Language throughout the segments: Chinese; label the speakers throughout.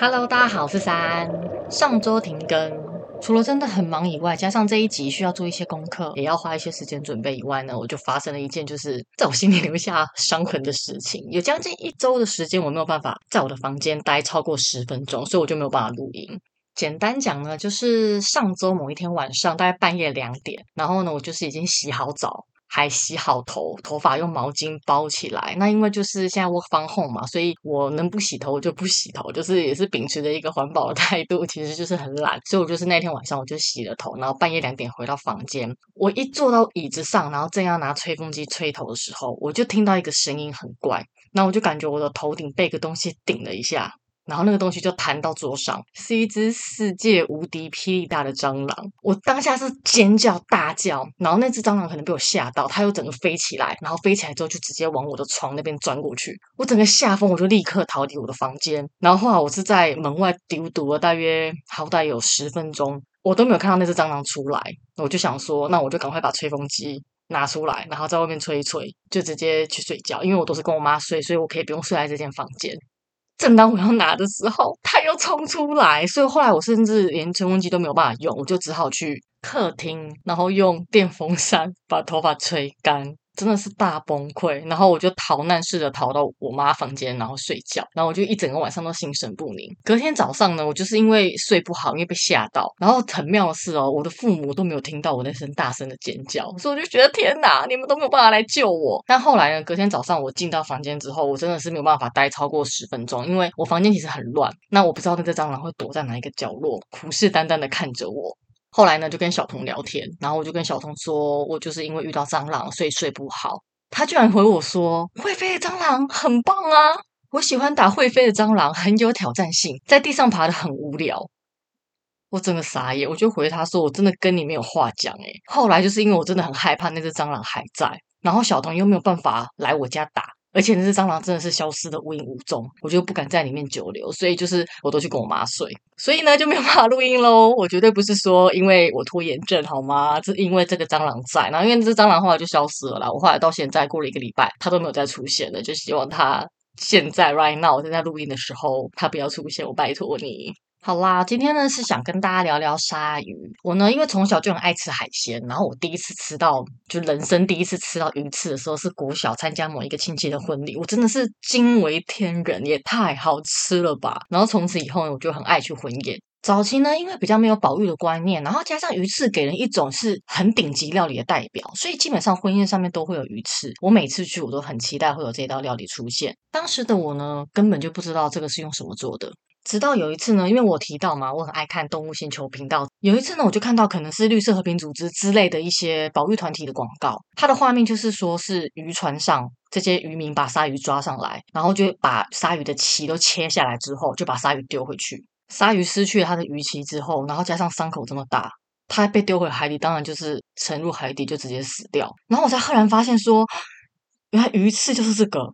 Speaker 1: Hello，大家好，我是三。上周停更，除了真的很忙以外，加上这一集需要做一些功课，也要花一些时间准备以外呢，我就发生了一件就是在我心里留下伤痕的事情。有将近一周的时间，我没有办法在我的房间待超过十分钟，所以我就没有办法录音。简单讲呢，就是上周某一天晚上，大概半夜两点，然后呢，我就是已经洗好澡。还洗好头，头发用毛巾包起来。那因为就是现在 work from home 嘛，所以我能不洗头就不洗头，就是也是秉持着一个环保的态度，其实就是很懒。所以我就是那天晚上我就洗了头，然后半夜两点回到房间，我一坐到椅子上，然后正要拿吹风机吹头的时候，我就听到一个声音很怪，那我就感觉我的头顶被个东西顶了一下。然后那个东西就弹到桌上，是一只世界无敌霹雳大的蟑螂。我当下是尖叫大叫，然后那只蟑螂可能被我吓到，它又整个飞起来，然后飞起来之后就直接往我的床那边钻过去。我整个吓疯，我就立刻逃离我的房间。然后后来我是在门外丢堵了大约好歹有十分钟，我都没有看到那只蟑螂出来。我就想说，那我就赶快把吹风机拿出来，然后在外面吹一吹，就直接去睡觉。因为我都是跟我妈睡，所以我可以不用睡在这间房间。正当我要拿的时候，它又冲出来，所以后来我甚至连吹风机都没有办法用，我就只好去客厅，然后用电风扇把头发吹干。真的是大崩溃，然后我就逃难似的逃到我妈房间，然后睡觉，然后我就一整个晚上都心神不宁。隔天早上呢，我就是因为睡不好，因为被吓到，然后很妙的是哦，我的父母都没有听到我那声大声的尖叫，所以我就觉得天哪，你们都没有办法来救我。但后来呢，隔天早上我进到房间之后，我真的是没有办法待超过十分钟，因为我房间其实很乱，那我不知道那只蟑螂会躲在哪一个角落，虎视眈眈的看着我。后来呢，就跟小童聊天，然后我就跟小童说，我就是因为遇到蟑螂，所以睡不好。他居然回我说：“会飞的蟑螂很棒啊，我喜欢打会飞的蟑螂，很有挑战性，在地上爬的很无聊。”我真的傻眼，我就回他说：“我真的跟你没有话讲。”诶，后来就是因为我真的很害怕那只蟑螂还在，然后小童又没有办法来我家打。而且那只蟑螂真的是消失的无影无踪，我就不敢在里面久留，所以就是我都去跟我妈睡，所以呢就没有办法录音喽。我绝对不是说因为我拖延症好吗？是因为这个蟑螂在，然后因为这只蟑螂后来就消失了啦。我后来到现在过了一个礼拜，它都没有再出现了，就希望它现在 right now 我正在录音的时候，它不要出现，我拜托你。好啦，今天呢是想跟大家聊聊鲨鱼。我呢，因为从小就很爱吃海鲜，然后我第一次吃到，就人生第一次吃到鱼翅的时候，是国小参加某一个亲戚的婚礼，我真的是惊为天人，也太好吃了吧！然后从此以后呢，我就很爱去婚宴。早期呢，因为比较没有保育的观念，然后加上鱼翅给人一种是很顶级料理的代表，所以基本上婚宴上面都会有鱼翅。我每次去，我都很期待会有这道料理出现。当时的我呢，根本就不知道这个是用什么做的。直到有一次呢，因为我提到嘛，我很爱看动物星球频道。有一次呢，我就看到可能是绿色和平组织之类的一些保育团体的广告，它的画面就是说是渔船上这些渔民把鲨鱼抓上来，然后就把鲨鱼的鳍都切下来之后，就把鲨鱼丢回去。鲨鱼失去了它的鱼鳍之后，然后加上伤口这么大，它被丢回海底，当然就是沉入海底就直接死掉。然后我才赫然发现说，原来鱼刺就是这个。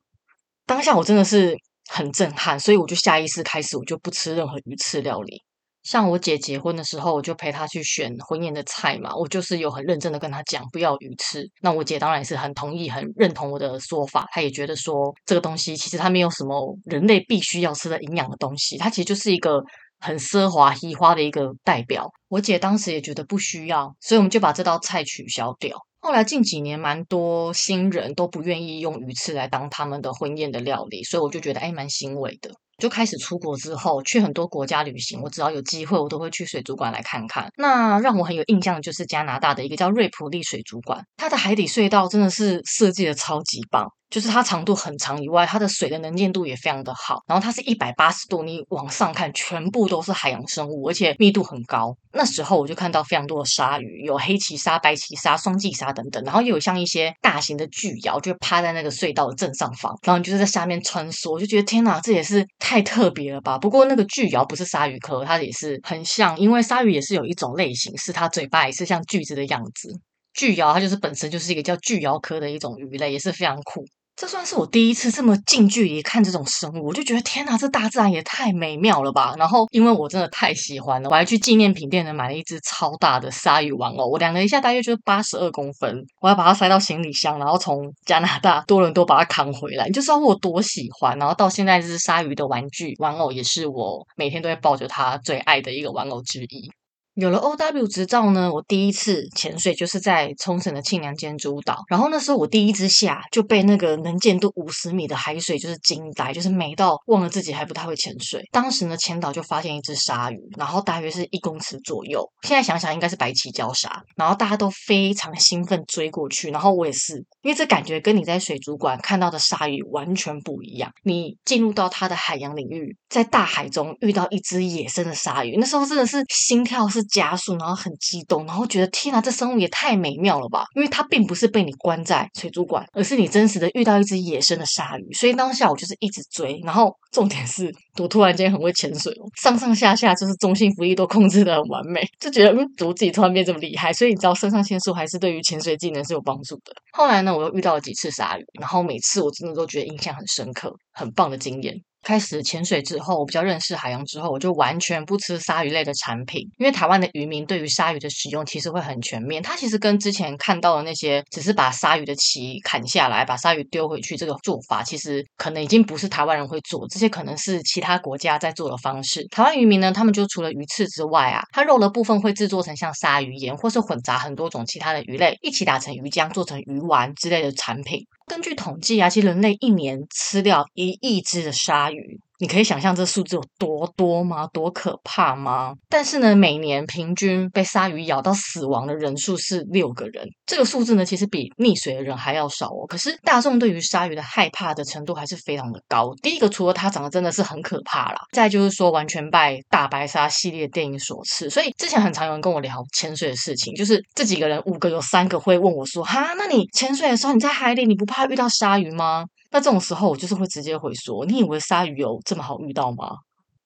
Speaker 1: 当下我真的是。很震撼，所以我就下意识开始，我就不吃任何鱼翅料理。像我姐结婚的时候，我就陪她去选婚宴的菜嘛，我就是有很认真的跟她讲不要鱼翅。那我姐当然是很同意、很认同我的说法，她也觉得说这个东西其实它没有什么人类必须要吃的营养的东西，它其实就是一个很奢华、稀花的一个代表。我姐当时也觉得不需要，所以我们就把这道菜取消掉。后来近几年，蛮多新人都不愿意用鱼翅来当他们的婚宴的料理，所以我就觉得哎，蛮欣慰的。就开始出国之后，去很多国家旅行，我只要有机会，我都会去水族馆来看看。那让我很有印象的就是加拿大的一个叫瑞普利水族馆，它的海底隧道真的是设计的超级棒。就是它长度很长以外，它的水的能见度也非常的好。然后它是一百八十度，你往上看，全部都是海洋生物，而且密度很高。那时候我就看到非常多的鲨鱼，有黑鳍鲨、白鳍鲨、双髻鲨等等，然后又有像一些大型的巨鳐，就趴在那个隧道的正上方，然后你就是在下面穿梭，我就觉得天哪，这也是太特别了吧！不过那个巨鳐不是鲨鱼科，它也是很像，因为鲨鱼也是有一种类型，是它嘴巴也是像锯子的样子。巨鳐它就是本身就是一个叫巨鳐科的一种鱼类，也是非常酷。这算是我第一次这么近距离看这种生物，我就觉得天哪，这大自然也太美妙了吧！然后因为我真的太喜欢了，我还去纪念品店呢买了一只超大的鲨鱼玩偶，我量了一下，大约就是八十二公分，我要把它塞到行李箱，然后从加拿大多伦多把它扛回来，你就知道我多喜欢。然后到现在，这只鲨鱼的玩具玩偶也是我每天都会抱着它最爱的一个玩偶之一。有了 OW 执照呢，我第一次潜水就是在冲绳的庆良间诸岛。然后那时候我第一只下就被那个能见度五十米的海水就是惊呆，就是美到忘了自己还不太会潜水。当时呢，潜导就发现一只鲨鱼，然后大约是一公尺左右。现在想想应该是白鳍礁鲨。然后大家都非常兴奋追过去，然后我也是，因为这感觉跟你在水族馆看到的鲨鱼完全不一样。你进入到它的海洋领域，在大海中遇到一只野生的鲨鱼，那时候真的是心跳是。加速，然后很激动，然后觉得天哪，这生物也太美妙了吧！因为它并不是被你关在水族馆，而是你真实的遇到一只野生的鲨鱼。所以当下我就是一直追，然后 重点是我突然间很会潜水哦，上上下下就是中性浮力都控制得很完美，就觉得嗯，怎么自己突然变这么厉害？所以你知道，肾上腺素还是对于潜水技能是有帮助的。后来呢，我又遇到了几次鲨鱼，然后每次我真的都觉得印象很深刻，很棒的经验。开始潜水之后，我比较认识海洋之后，我就完全不吃鲨鱼类的产品，因为台湾的渔民对于鲨鱼的使用其实会很全面。它其实跟之前看到的那些只是把鲨鱼的鳍砍下来，把鲨鱼丢回去这个做法，其实可能已经不是台湾人会做，这些可能是其他国家在做的方式。台湾渔民呢，他们就除了鱼刺之外啊，它肉的部分会制作成像鲨鱼盐，或是混杂很多种其他的鱼类一起打成鱼浆，做成鱼丸之类的产品。根据统计啊，其实人类一年吃掉一亿只的鲨鱼。你可以想象这数字有多多吗？多可怕吗？但是呢，每年平均被鲨鱼咬到死亡的人数是六个人。这个数字呢，其实比溺水的人还要少哦。可是大众对于鲨鱼的害怕的程度还是非常的高。第一个，除了它长得真的是很可怕啦，再就是说完全拜大白鲨系列电影所赐。所以之前很常有人跟我聊潜水的事情，就是这几个人五个有三个会问我说：“哈，那你潜水的时候你在海里，你不怕遇到鲨鱼吗？”那这种时候，我就是会直接回说：“你以为鲨鱼有这么好遇到吗？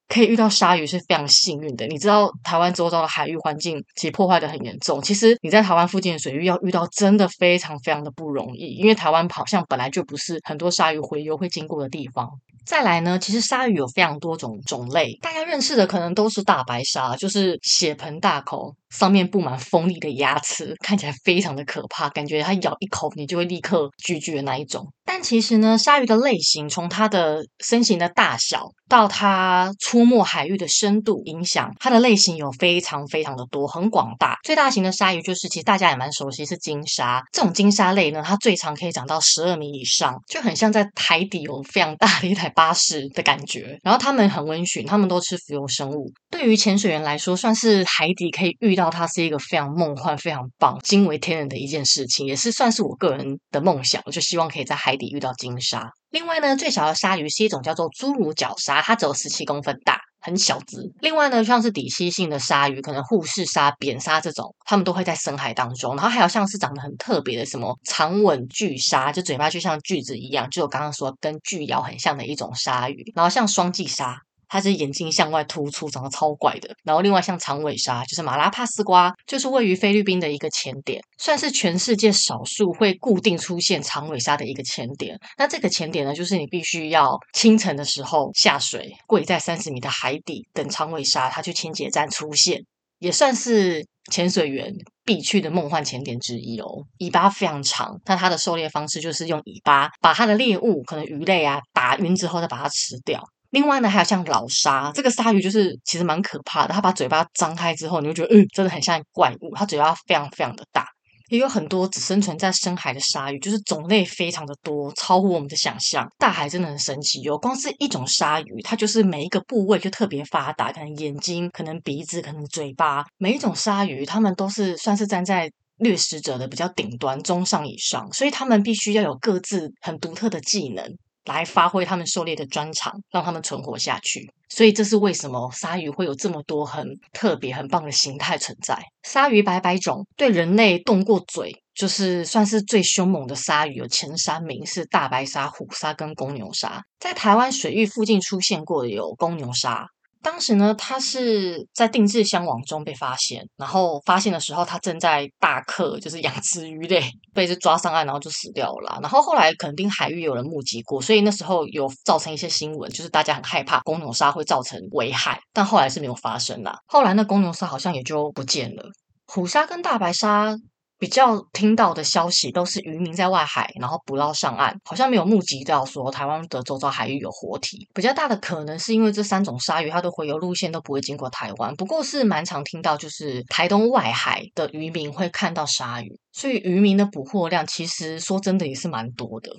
Speaker 1: 可以遇到鲨鱼是非常幸运的。你知道台湾周遭的海域环境其实破坏得很严重。其实你在台湾附近的水域要遇到真的非常非常的不容易，因为台湾好像本来就不是很多鲨鱼洄游会经过的地方。再来呢，其实鲨鱼有非常多种种类，大家认识的可能都是大白鲨，就是血盆大口。”上面布满锋利的牙齿，看起来非常的可怕，感觉它咬一口你就会立刻 GG 的那一种。但其实呢，鲨鱼的类型从它的身形的大小到它出没海域的深度影响，它的类型有非常非常的多，很广大。最大型的鲨鱼就是其实大家也蛮熟悉，是鲸鲨。这种鲸鲨类呢，它最长可以长到十二米以上，就很像在海底有非常大的一台巴士的感觉。然后它们很温驯，它们都吃浮游生物。对于潜水员来说，算是海底可以遇。到它是一个非常梦幻、非常棒、惊为天人的一件事情，也是算是我个人的梦想。我就希望可以在海底遇到鲸鲨。另外呢，最小的鲨鱼是一种叫做侏儒角鲨，它只有十七公分大，很小只。另外呢，像是底栖性的鲨鱼，可能护士鲨、扁鲨这种，它们都会在深海当中。然后还有像是长得很特别的什么长吻巨鲨，就嘴巴就像锯子一样，就我刚刚说跟巨鰯很像的一种鲨鱼。然后像双髻鲨。它是眼睛向外突出，长得超怪的。然后另外像长尾鲨，就是马拉帕斯瓜，就是位于菲律宾的一个潜点，算是全世界少数会固定出现长尾鲨的一个潜点。那这个潜点呢，就是你必须要清晨的时候下水，跪在三十米的海底等长尾鲨它去清洁站出现，也算是潜水员必去的梦幻潜点之一哦。尾巴非常长，那它的狩猎方式就是用尾巴把它的猎物，可能鱼类啊打晕之后再把它吃掉。另外呢，还有像老鲨，这个鲨鱼就是其实蛮可怕的。它把嘴巴张开之后，你就觉得，嗯，真的很像怪物。它嘴巴非常非常的大，也有很多只生存在深海的鲨鱼，就是种类非常的多，超乎我们的想象。大海真的很神奇哟，光是一种鲨鱼，它就是每一个部位就特别发达，可能眼睛，可能鼻子，可能嘴巴。每一种鲨鱼，它们都是算是站在掠食者的比较顶端，中上以上，所以它们必须要有各自很独特的技能。来发挥他们狩猎的专长，让他们存活下去。所以这是为什么鲨鱼会有这么多很特别、很棒的形态存在。鲨鱼百百种，对人类动过嘴，就是算是最凶猛的鲨鱼，有前三名是大白鲨、虎鲨跟公牛鲨。在台湾水域附近出现过有公牛鲨。当时呢，他是在定制箱网中被发现，然后发现的时候，他正在大客，就是养殖鱼类，被这抓上岸，然后就死掉了。然后后来肯定海域有人目击过，所以那时候有造成一些新闻，就是大家很害怕公牛鲨会造成危害，但后来是没有发生啦。后来那公牛鲨好像也就不见了。虎鲨跟大白鲨。比较听到的消息都是渔民在外海，然后捕捞上岸，好像没有目击到说台湾的周遭海域有活体。比较大的可能是因为这三种鲨鱼它的回游路线都不会经过台湾，不过是蛮常听到，就是台东外海的渔民会看到鲨鱼，所以渔民的捕获量其实说真的也是蛮多的。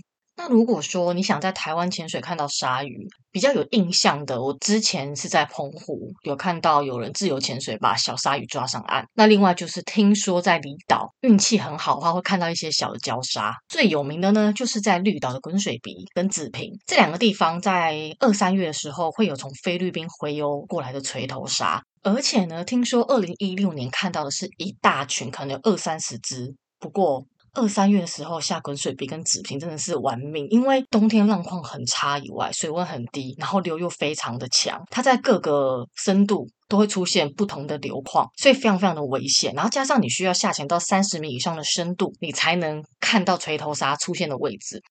Speaker 1: 那如果说你想在台湾潜水看到鲨鱼，比较有印象的，我之前是在澎湖有看到有人自由潜水把小鲨鱼抓上岸。那另外就是听说在离岛运气很好的话，会看到一些小的礁鲨。最有名的呢，就是在绿岛的滚水鼻跟子平这两个地方，在二三月的时候会有从菲律宾回游过来的锤头鲨，而且呢，听说二零一六年看到的是一大群，可能有二三十只。不过。二三月的时候下滚水比跟子平真的是玩命，因为冬天浪况很差以外，水温很低，然后流又非常的强，它在各个深度都会出现不同的流况，所以非常非常的危险。然后加上你需要下潜到三十米以上的深度，你才能看到锤头鲨出现的位置。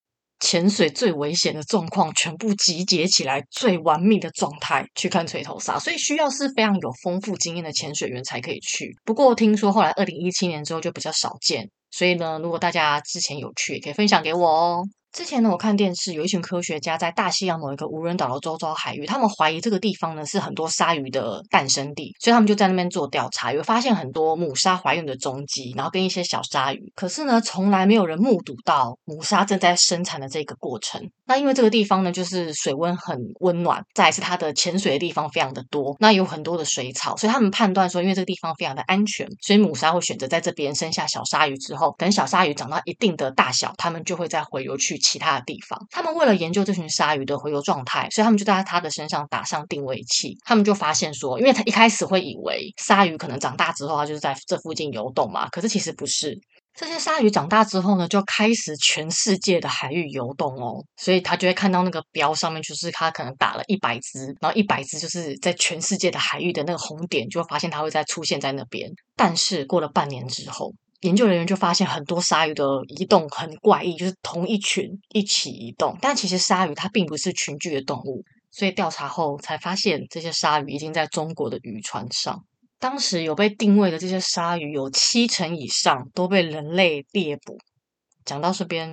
Speaker 1: 潜水最危险的状况全部集结起来，最玩命的状态去看锤头鲨，所以需要是非常有丰富经验的潜水员才可以去。不过听说后来二零一七年之后就比较少见。所以呢，如果大家之前有去，也可以分享给我哦。之前呢，我看电视有一群科学家在大西洋某一个无人岛的周遭海域，他们怀疑这个地方呢是很多鲨鱼的诞生地，所以他们就在那边做调查，有发现很多母鲨怀孕的踪迹，然后跟一些小鲨鱼。可是呢，从来没有人目睹到母鲨正在生产的这个过程。那因为这个地方呢，就是水温很温暖，再是它的潜水的地方非常的多，那有很多的水草，所以他们判断说，因为这个地方非常的安全，所以母鲨会选择在这边生下小鲨鱼之后，等小鲨鱼长到一定的大小，他们就会再回游去。其他的地方，他们为了研究这群鲨鱼的洄游状态，所以他们就在它的身上打上定位器。他们就发现说，因为他一开始会以为鲨鱼可能长大之后，它就是在这附近游动嘛，可是其实不是。这些鲨鱼长大之后呢，就开始全世界的海域游动哦，所以他就会看到那个标上面，就是他可能打了一百只，然后一百只就是在全世界的海域的那个红点，就会发现它会再出现在那边。但是过了半年之后。研究人员就发现很多鲨鱼的移动很怪异，就是同一群一起移动。但其实鲨鱼它并不是群居的动物，所以调查后才发现这些鲨鱼已经在中国的渔船上。当时有被定位的这些鲨鱼，有七成以上都被人类猎捕。讲到这边，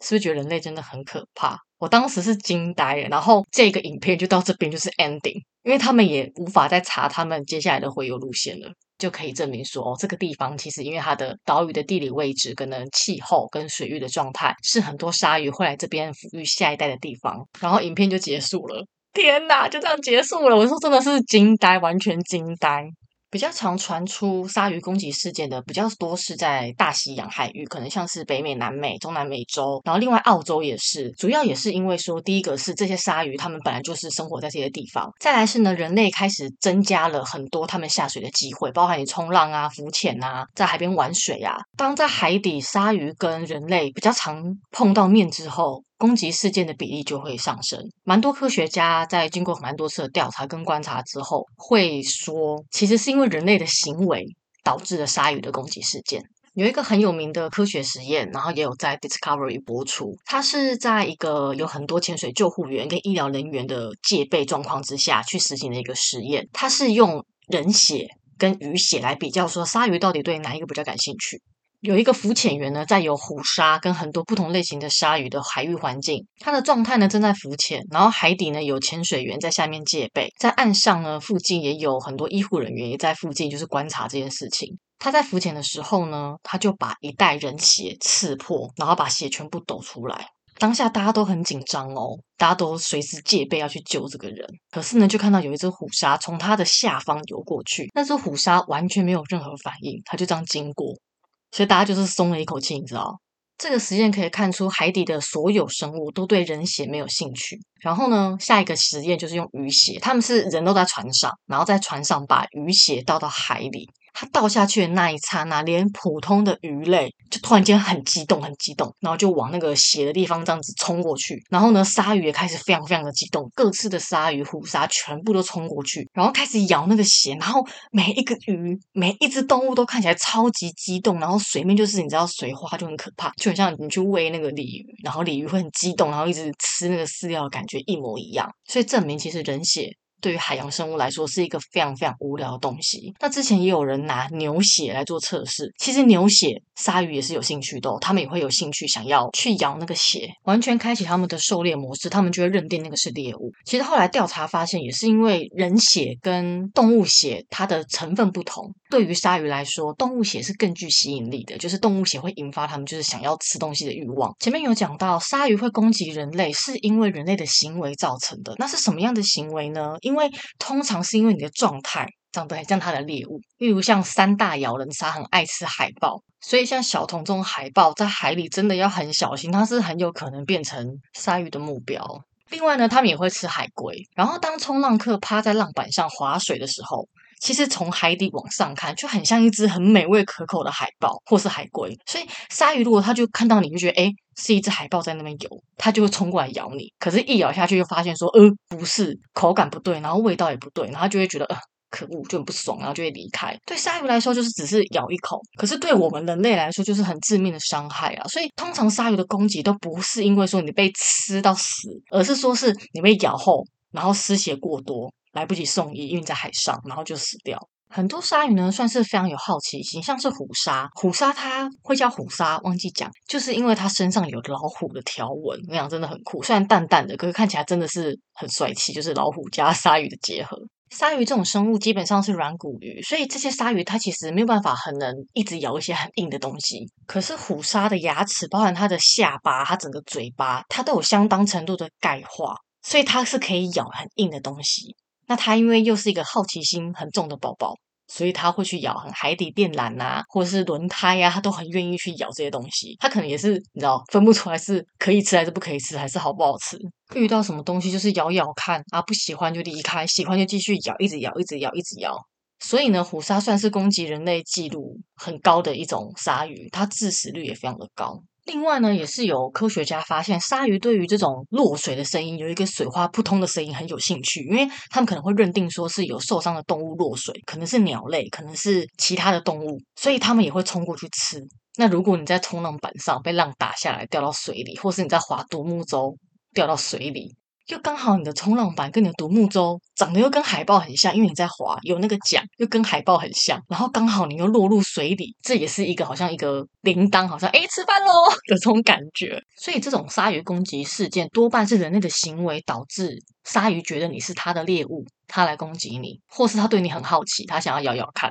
Speaker 1: 是不是觉得人类真的很可怕？我当时是惊呆了。然后这个影片就到这边就是 ending，因为他们也无法再查他们接下来的洄游路线了。就可以证明说，哦，这个地方其实因为它的岛屿的地理位置、可能气候跟水域的状态，是很多鲨鱼会来这边抚育下一代的地方。然后影片就结束了，天哪，就这样结束了！我说真的是惊呆，完全惊呆。比较常传出鲨鱼攻击事件的比较多是在大西洋海域，可能像是北美、南美、中南美洲，然后另外澳洲也是，主要也是因为说，第一个是这些鲨鱼它们本来就是生活在这些地方，再来是呢，人类开始增加了很多他们下水的机会，包含你冲浪啊、浮潜啊，在海边玩水啊。当在海底鲨鱼跟人类比较常碰到面之后，攻击事件的比例就会上升，蛮多科学家在经过蛮多次的调查跟观察之后，会说，其实是因为人类的行为导致了鲨鱼的攻击事件。有一个很有名的科学实验，然后也有在 Discovery 播出，它是在一个有很多潜水救护员跟医疗人员的戒备状况之下去实行的一个实验。它是用人血跟鱼血来比较，说鲨鱼到底对哪一个比较感兴趣。有一个浮潜员呢，在有虎鲨跟很多不同类型的鲨鱼的海域环境，他的状态呢正在浮潜，然后海底呢有潜水员在下面戒备，在岸上呢附近也有很多医护人员也在附近，就是观察这件事情。他在浮潜的时候呢，他就把一袋人血刺破，然后把血全部抖出来。当下大家都很紧张哦，大家都随时戒备要去救这个人。可是呢，就看到有一只虎鲨从他的下方游过去，那只虎鲨完全没有任何反应，他就这样经过。所以大家就是松了一口气，你知道？这个实验可以看出，海底的所有生物都对人血没有兴趣。然后呢，下一个实验就是用鱼血，他们是人都在船上，然后在船上把鱼血倒到海里，它倒下去的那一刹那，连普通的鱼类就突然间很激动，很激动，然后就往那个血的地方这样子冲过去。然后呢，鲨鱼也开始非常非常的激动，各式的鲨鱼、虎鲨全部都冲过去，然后开始咬那个血。然后每一个鱼、每一只动物都看起来超级激动。然后水面就是你知道水花就很可怕，就很像你去喂那个鲤鱼，然后鲤鱼会很激动，然后一直吃那个饲料的感觉一模一样。所以证明其实人血。对于海洋生物来说是一个非常非常无聊的东西。那之前也有人拿牛血来做测试，其实牛血鲨鱼也是有兴趣的哦，他们也会有兴趣想要去咬那个血，完全开启他们的狩猎模式，他们就会认定那个是猎物。其实后来调查发现，也是因为人血跟动物血它的成分不同。对于鲨鱼来说，动物血是更具吸引力的，就是动物血会引发他们就是想要吃东西的欲望。前面有讲到，鲨鱼会攻击人类，是因为人类的行为造成的。那是什么样的行为呢？因为通常是因为你的状态长得很像它的猎物，例如像三大咬人鲨很爱吃海豹，所以像小童这种海豹在海里真的要很小心，它是很有可能变成鲨鱼的目标。另外呢，他们也会吃海龟。然后当冲浪客趴在浪板上划水的时候，其实从海底往上看，就很像一只很美味可口的海豹或是海龟。所以鲨鱼如果它就看到你就觉得，诶是一只海豹在那边游，它就会冲过来咬你。可是，一咬下去就发现说，呃，不是，口感不对，然后味道也不对，然后就会觉得，呃，可恶，就很不爽，然后就会离开。对鲨鱼来说，就是只是咬一口，可是对我们人类来说，就是很致命的伤害啊。所以，通常鲨鱼的攻击都不是因为说你被吃到死，而是说是你被咬后，然后失血过多，来不及送医，因为在海上，然后就死掉。很多鲨鱼呢，算是非常有好奇心，像是虎鲨。虎鲨它会叫虎鲨，忘记讲，就是因为它身上有老虎的条纹，那样真的很酷。虽然淡淡的，可是看起来真的是很帅气，就是老虎加鲨鱼的结合。鲨鱼这种生物基本上是软骨鱼，所以这些鲨鱼它其实没有办法很能一直咬一些很硬的东西。可是虎鲨的牙齿，包含它的下巴、它整个嘴巴，它都有相当程度的钙化，所以它是可以咬很硬的东西。那它因为又是一个好奇心很重的宝宝，所以它会去咬很海底电缆啊，或者是轮胎啊，它都很愿意去咬这些东西。它可能也是你知道分不出来是可以吃还是不可以吃，还是好不好吃。遇到什么东西就是咬咬看啊，不喜欢就离开，喜欢就继续咬，一直咬，一直咬，一直咬。所以呢，虎鲨算是攻击人类记录很高的一种鲨鱼，它致死率也非常的高。另外呢，也是有科学家发现，鲨鱼对于这种落水的声音，有一个水花扑通的声音很有兴趣，因为他们可能会认定说是有受伤的动物落水，可能是鸟类，可能是其他的动物，所以他们也会冲过去吃。那如果你在冲浪板上被浪打下来掉到水里，或是你在划独木舟掉到水里。又刚好你的冲浪板跟你的独木舟长得又跟海豹很像，因为你在滑，有那个桨，又跟海豹很像，然后刚好你又落入水里，这也是一个好像一个铃铛，好像诶吃饭喽 的这种感觉。所以这种鲨鱼攻击事件多半是人类的行为导致鲨鱼觉得你是它的猎物，它来攻击你，或是它对你很好奇，它想要咬咬看。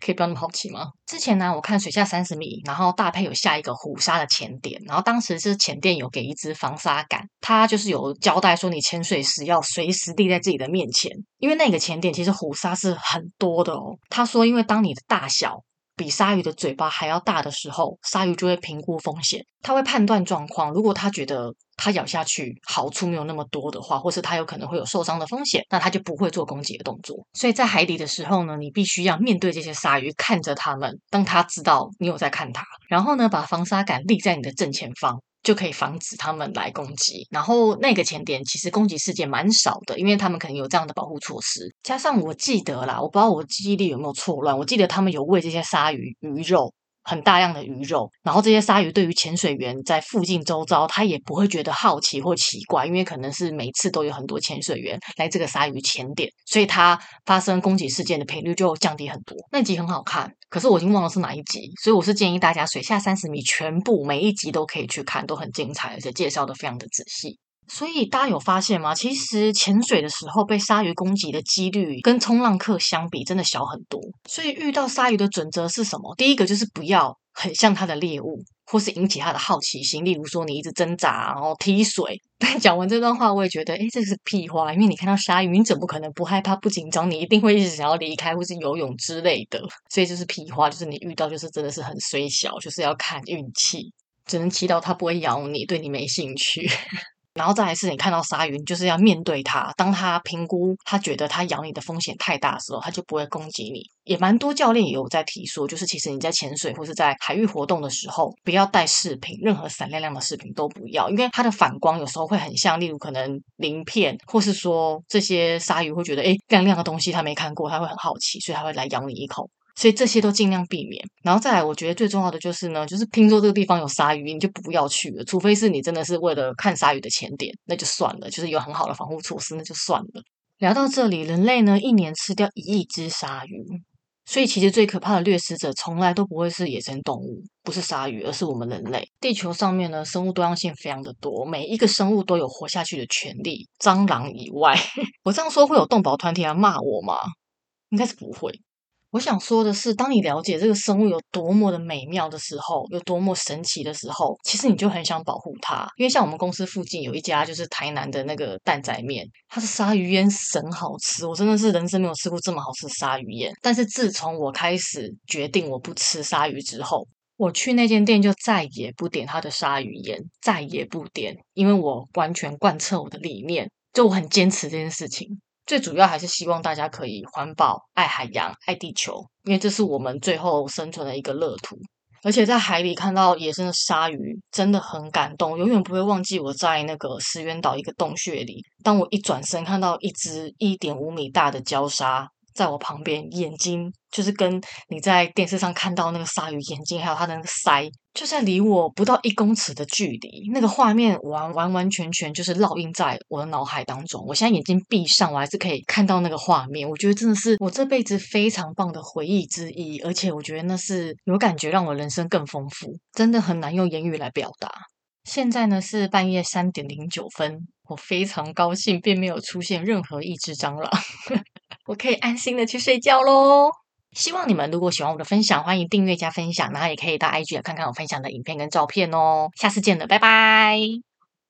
Speaker 1: 可以不要那么好奇吗？之前呢，我看水下三十米，然后大配有下一个虎鲨的潜点，然后当时是潜店有给一支防鲨杆，他就是有交代说，你潜水时要随时立在自己的面前，因为那个潜点其实虎鲨是很多的哦。他说，因为当你的大小比鲨鱼的嘴巴还要大的时候，鲨鱼就会评估风险，它会判断状况，如果它觉得。它咬下去好处没有那么多的话，或是它有可能会有受伤的风险，那它就不会做攻击的动作。所以在海底的时候呢，你必须要面对这些鲨鱼，看着它们，当它知道你有在看它，然后呢，把防鲨杆立在你的正前方，就可以防止他们来攻击。然后那个前点其实攻击事件蛮少的，因为他们可能有这样的保护措施。加上我记得啦，我不知道我记忆力有没有错乱，我记得他们有喂这些鲨鱼鱼肉。很大量的鱼肉，然后这些鲨鱼对于潜水员在附近周遭，它也不会觉得好奇或奇怪，因为可能是每次都有很多潜水员来这个鲨鱼潜点，所以它发生攻击事件的频率就降低很多。那集很好看，可是我已经忘了是哪一集，所以我是建议大家水下三十米全部每一集都可以去看，都很精彩，而且介绍的非常的仔细。所以大家有发现吗？其实潜水的时候被鲨鱼攻击的几率跟冲浪客相比，真的小很多。所以遇到鲨鱼的准则是什么？第一个就是不要很像它的猎物，或是引起它的好奇心。例如说，你一直挣扎，然后踢水。但讲完这段话，我也觉得，诶，这是屁话。因为你看到鲨鱼，你怎么可能不害怕、不紧张？你一定会一直想要离开，或是游泳之类的。所以就是屁话，就是你遇到就是真的是很衰小，就是要看运气。只能祈祷它不会咬你，对你没兴趣。然后再来是你看到鲨鱼，你就是要面对它。当他评估他觉得他咬你的风险太大的时候，他就不会攻击你。也蛮多教练也有在提说，就是其实你在潜水或是在海域活动的时候，不要带饰品，任何闪亮亮的饰品都不要，因为它的反光有时候会很像，例如可能鳞片，或是说这些鲨鱼会觉得，诶，亮亮的东西它没看过，它会很好奇，所以它会来咬你一口。所以这些都尽量避免，然后再来，我觉得最重要的就是呢，就是听说这个地方有鲨鱼，你就不要去了，除非是你真的是为了看鲨鱼的潜点，那就算了，就是有很好的防护措施，那就算了。聊到这里，人类呢一年吃掉一亿只鲨鱼，所以其实最可怕的掠食者从来都不会是野生动物，不是鲨鱼，而是我们人类。地球上面呢，生物多样性非常的多，每一个生物都有活下去的权利。蟑螂以外，我这样说会有动保团体来骂我吗？应该是不会。我想说的是，当你了解这个生物有多么的美妙的时候，有多么神奇的时候，其实你就很想保护它。因为像我们公司附近有一家，就是台南的那个蛋仔面，它的鲨鱼烟神好吃，我真的是人生没有吃过这么好吃的鲨鱼烟。但是自从我开始决定我不吃鲨鱼之后，我去那间店就再也不点它的鲨鱼烟，再也不点，因为我完全贯彻我的理念，就我很坚持这件事情。最主要还是希望大家可以环保、爱海洋、爱地球，因为这是我们最后生存的一个乐土。而且在海里看到野生的鲨鱼，真的很感动，永远不会忘记我在那个石原岛一个洞穴里，当我一转身看到一只一点五米大的礁鲨。在我旁边，眼睛就是跟你在电视上看到那个鲨鱼眼睛，还有它的那个鳃，就在离我不到一公尺的距离。那个画面完完完全全就是烙印在我的脑海当中。我现在眼睛闭上，我还是可以看到那个画面。我觉得真的是我这辈子非常棒的回忆之一，而且我觉得那是有感觉让我人生更丰富，真的很难用言语来表达。现在呢是半夜三点零九分，我非常高兴，并没有出现任何一只蟑螂。我可以安心的去睡觉喽。希望你们如果喜欢我的分享，欢迎订阅加分享，然后也可以到 IG 看看我分享的影片跟照片哦。下次见了，拜拜。